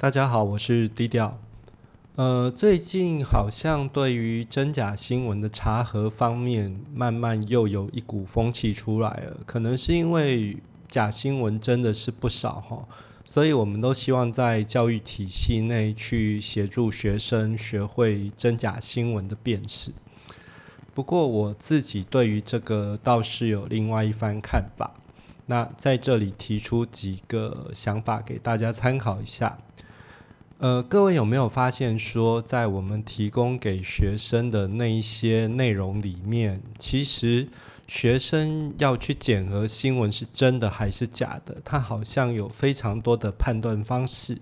大家好，我是低调。呃，最近好像对于真假新闻的查核方面，慢慢又有一股风气出来了。可能是因为假新闻真的是不少哈，所以我们都希望在教育体系内去协助学生学会真假新闻的辨识。不过我自己对于这个倒是有另外一番看法。那在这里提出几个想法给大家参考一下。呃，各位有没有发现说，在我们提供给学生的那一些内容里面，其实学生要去检核新闻是真的还是假的，他好像有非常多的判断方式。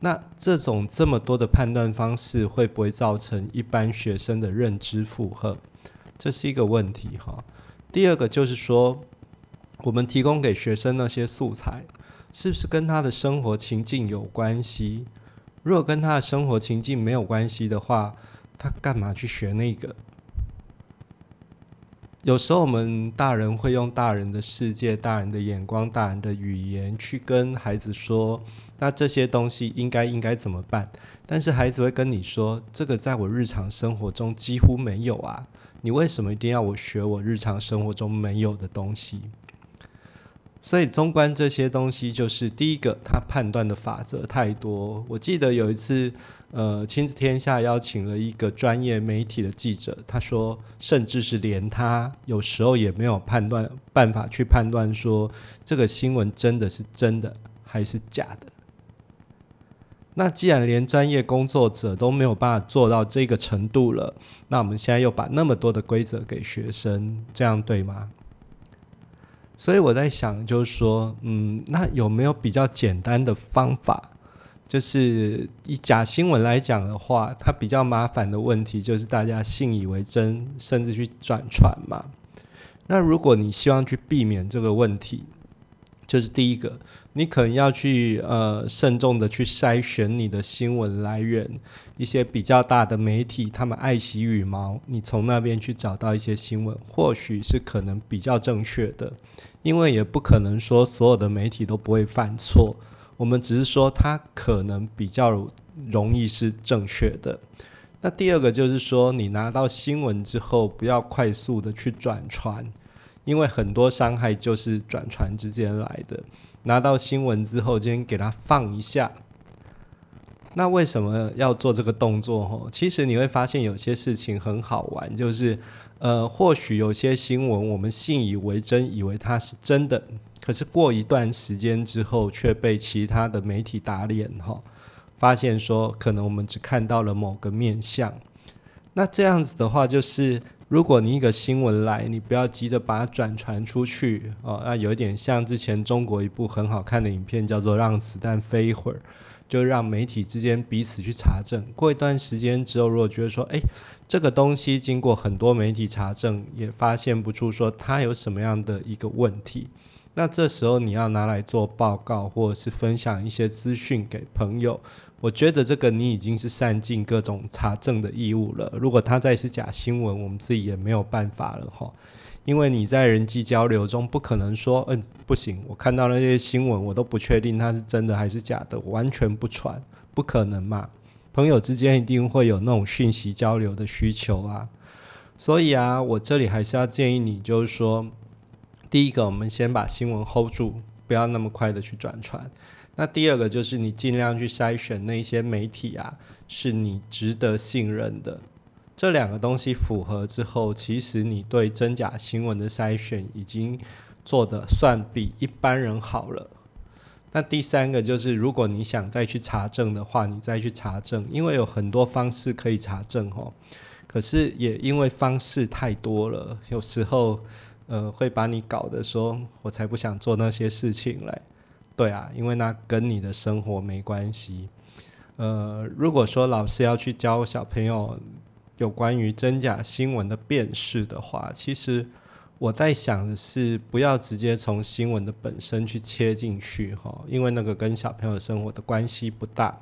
那这种这么多的判断方式，会不会造成一般学生的认知负荷？这是一个问题哈。第二个就是说。我们提供给学生那些素材，是不是跟他的生活情境有关系？如果跟他的生活情境没有关系的话，他干嘛去学那个？有时候我们大人会用大人的世界、大人的眼光、大人的语言去跟孩子说，那这些东西应该应该怎么办？但是孩子会跟你说，这个在我日常生活中几乎没有啊！你为什么一定要我学我日常生活中没有的东西？所以，纵观这些东西，就是第一个，他判断的法则太多。我记得有一次，呃，亲子天下邀请了一个专业媒体的记者，他说，甚至是连他有时候也没有判断办法去判断说这个新闻真的是真的还是假的。那既然连专业工作者都没有办法做到这个程度了，那我们现在又把那么多的规则给学生，这样对吗？所以我在想，就是说，嗯，那有没有比较简单的方法？就是以假新闻来讲的话，它比较麻烦的问题就是大家信以为真，甚至去转传嘛。那如果你希望去避免这个问题，就是第一个，你可能要去呃慎重的去筛选你的新闻来源，一些比较大的媒体，他们爱惜羽毛，你从那边去找到一些新闻，或许是可能比较正确的，因为也不可能说所有的媒体都不会犯错，我们只是说它可能比较容易是正确的。那第二个就是说，你拿到新闻之后，不要快速的去转传。因为很多伤害就是转传之间来的。拿到新闻之后，今天给它放一下。那为什么要做这个动作？吼，其实你会发现有些事情很好玩，就是呃，或许有些新闻我们信以为真，以为它是真的，可是过一段时间之后，却被其他的媒体打脸，哈，发现说可能我们只看到了某个面相。那这样子的话，就是。如果你一个新闻来，你不要急着把它转传出去哦。那有一点像之前中国一部很好看的影片，叫做《让子弹飞一会儿》，就让媒体之间彼此去查证。过一段时间之后，如果觉得说，诶，这个东西经过很多媒体查证，也发现不出说它有什么样的一个问题，那这时候你要拿来做报告，或者是分享一些资讯给朋友。我觉得这个你已经是善尽各种查证的义务了。如果他再是假新闻，我们自己也没有办法了哈。因为你在人际交流中不可能说，嗯，不行，我看到那些新闻，我都不确定它是真的还是假的，完全不传，不可能嘛。朋友之间一定会有那种讯息交流的需求啊。所以啊，我这里还是要建议你，就是说，第一个，我们先把新闻 hold 住，不要那么快的去转传。那第二个就是你尽量去筛选那些媒体啊，是你值得信任的。这两个东西符合之后，其实你对真假新闻的筛选已经做的算比一般人好了。那第三个就是，如果你想再去查证的话，你再去查证，因为有很多方式可以查证哦。可是也因为方式太多了，有时候呃会把你搞得说，我才不想做那些事情嘞。对啊，因为那跟你的生活没关系。呃，如果说老师要去教小朋友有关于真假新闻的辨识的话，其实我在想的是，不要直接从新闻的本身去切进去哈，因为那个跟小朋友生活的关系不大。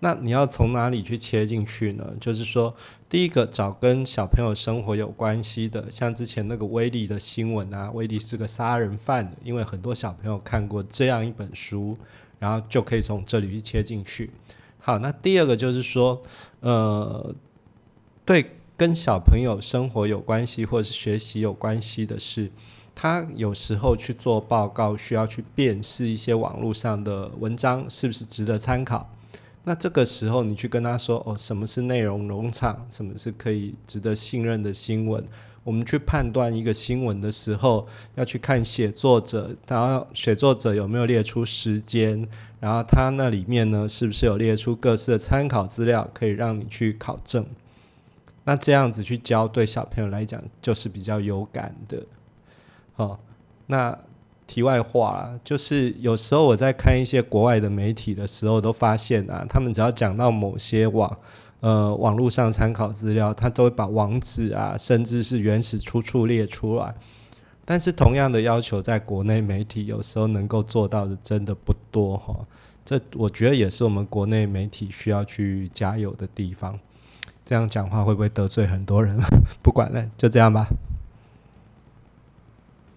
那你要从哪里去切进去呢？就是说，第一个找跟小朋友生活有关系的，像之前那个威利的新闻啊，威利是个杀人犯，因为很多小朋友看过这样一本书，然后就可以从这里去切进去。好，那第二个就是说，呃，对跟小朋友生活有关系或者是学习有关系的事，他有时候去做报告需要去辨识一些网络上的文章是不是值得参考。那这个时候你去跟他说，哦，什么是内容农场，什么是可以值得信任的新闻。我们去判断一个新闻的时候，要去看写作者，然后写作者有没有列出时间，然后他那里面呢是不是有列出各式的参考资料，可以让你去考证。那这样子去教，对小朋友来讲就是比较有感的。哦，那题外话就是有时候我在看一些国外的媒体的时候，都发现啊，他们只要讲到某些网。呃，网络上参考资料，他都会把网址啊，甚至是原始出处列出来。但是同样的要求，在国内媒体有时候能够做到的真的不多哈。这我觉得也是我们国内媒体需要去加油的地方。这样讲话会不会得罪很多人？不管了，就这样吧。